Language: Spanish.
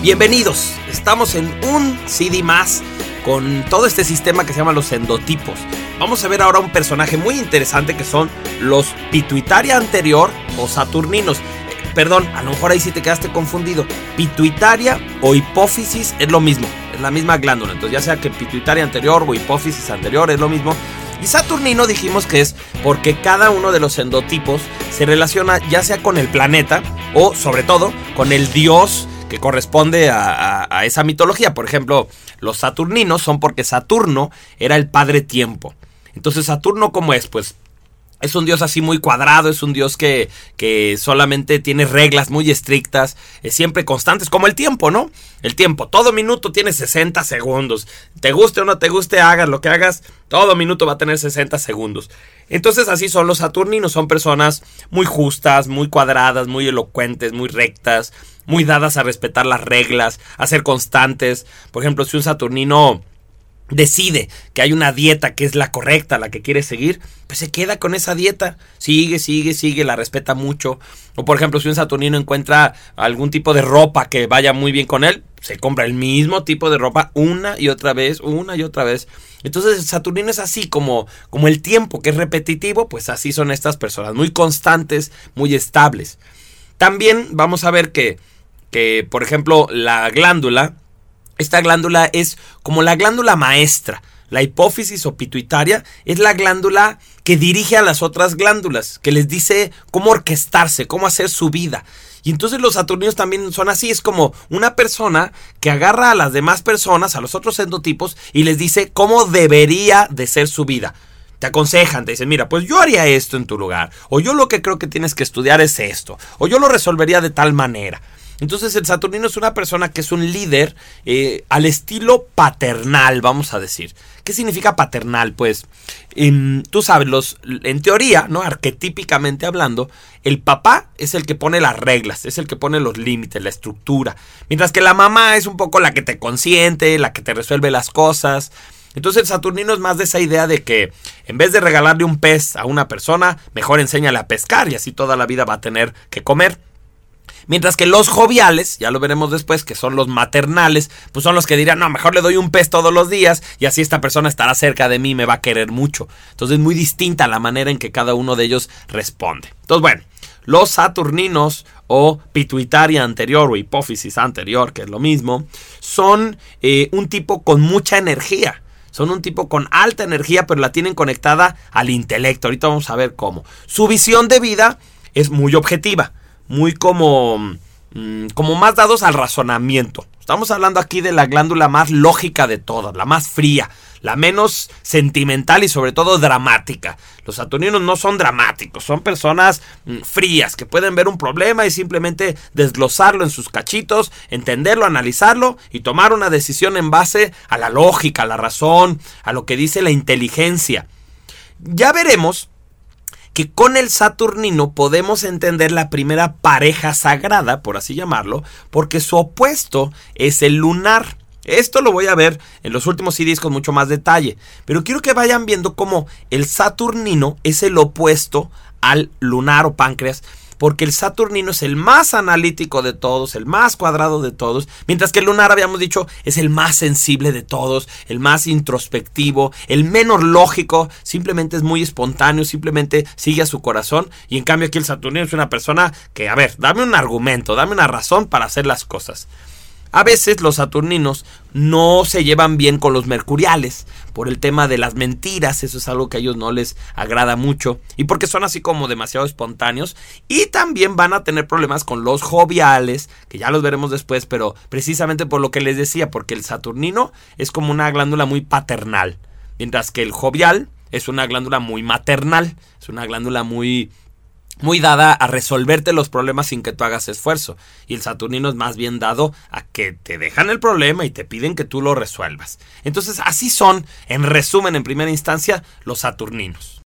Bienvenidos, estamos en un CD más con todo este sistema que se llama los endotipos. Vamos a ver ahora un personaje muy interesante que son los pituitaria anterior o saturninos. Perdón, a lo mejor ahí sí te quedaste confundido. Pituitaria o hipófisis es lo mismo, es la misma glándula. Entonces ya sea que pituitaria anterior o hipófisis anterior es lo mismo. Y Saturnino dijimos que es porque cada uno de los endotipos se relaciona ya sea con el planeta o sobre todo con el dios que corresponde a, esa mitología. Por ejemplo, los saturninos son porque Saturno era el padre tiempo. Entonces, Saturno, ¿cómo es? Pues es un dios así muy cuadrado, es un dios que, que, solamente tiene reglas muy estrictas, es siempre constantes, como el tiempo, ¿no? El tiempo, todo minuto tiene 60 segundos. Te guste o no te guste, hagas lo que hagas, todo minuto va a tener 60 segundos. Entonces así son los saturninos, son personas muy justas, muy cuadradas, muy elocuentes, muy rectas, muy dadas a respetar las reglas, a ser constantes. Por ejemplo, si un saturnino decide que hay una dieta que es la correcta, la que quiere seguir, pues se queda con esa dieta, sigue, sigue, sigue, la respeta mucho. O por ejemplo, si un saturnino encuentra algún tipo de ropa que vaya muy bien con él, se compra el mismo tipo de ropa una y otra vez, una y otra vez. Entonces saturnino es así como, como el tiempo que es repetitivo, pues así son estas personas, muy constantes, muy estables. También vamos a ver que, que por ejemplo, la glándula, esta glándula es como la glándula maestra. La hipófisis o pituitaria es la glándula que dirige a las otras glándulas, que les dice cómo orquestarse, cómo hacer su vida. Y entonces los saturninos también son así, es como una persona que agarra a las demás personas, a los otros endotipos, y les dice cómo debería de ser su vida. Te aconsejan, te dicen, mira, pues yo haría esto en tu lugar, o yo lo que creo que tienes que estudiar es esto, o yo lo resolvería de tal manera. Entonces el Saturnino es una persona que es un líder eh, al estilo paternal, vamos a decir. ¿Qué significa paternal? Pues em, tú sabes, los, en teoría, ¿no? Arquetípicamente hablando, el papá es el que pone las reglas, es el que pone los límites, la estructura. Mientras que la mamá es un poco la que te consiente, la que te resuelve las cosas. Entonces el Saturnino es más de esa idea de que en vez de regalarle un pez a una persona, mejor enséñale a pescar y así toda la vida va a tener que comer. Mientras que los joviales, ya lo veremos después, que son los maternales, pues son los que dirán, no, mejor le doy un pez todos los días y así esta persona estará cerca de mí y me va a querer mucho. Entonces es muy distinta la manera en que cada uno de ellos responde. Entonces, bueno, los saturninos o pituitaria anterior o hipófisis anterior, que es lo mismo, son eh, un tipo con mucha energía. Son un tipo con alta energía, pero la tienen conectada al intelecto. Ahorita vamos a ver cómo. Su visión de vida es muy objetiva muy como, mm, como más dados al razonamiento. Estamos hablando aquí de la glándula más lógica de todas, la más fría, la menos sentimental y sobre todo dramática. Los saturninos no son dramáticos, son personas mm, frías que pueden ver un problema y simplemente desglosarlo en sus cachitos, entenderlo, analizarlo y tomar una decisión en base a la lógica, a la razón, a lo que dice la inteligencia. Ya veremos que con el Saturnino podemos entender la primera pareja sagrada, por así llamarlo, porque su opuesto es el lunar. Esto lo voy a ver en los últimos CDs con mucho más detalle, pero quiero que vayan viendo cómo el Saturnino es el opuesto al lunar o páncreas porque el Saturnino es el más analítico de todos, el más cuadrado de todos, mientras que el lunar, habíamos dicho, es el más sensible de todos, el más introspectivo, el menos lógico, simplemente es muy espontáneo, simplemente sigue a su corazón, y en cambio aquí el Saturnino es una persona que, a ver, dame un argumento, dame una razón para hacer las cosas. A veces los saturninos no se llevan bien con los mercuriales por el tema de las mentiras, eso es algo que a ellos no les agrada mucho y porque son así como demasiado espontáneos y también van a tener problemas con los joviales, que ya los veremos después, pero precisamente por lo que les decía, porque el saturnino es como una glándula muy paternal, mientras que el jovial es una glándula muy maternal, es una glándula muy muy dada a resolverte los problemas sin que tú hagas esfuerzo. Y el Saturnino es más bien dado a que te dejan el problema y te piden que tú lo resuelvas. Entonces, así son, en resumen, en primera instancia, los Saturninos.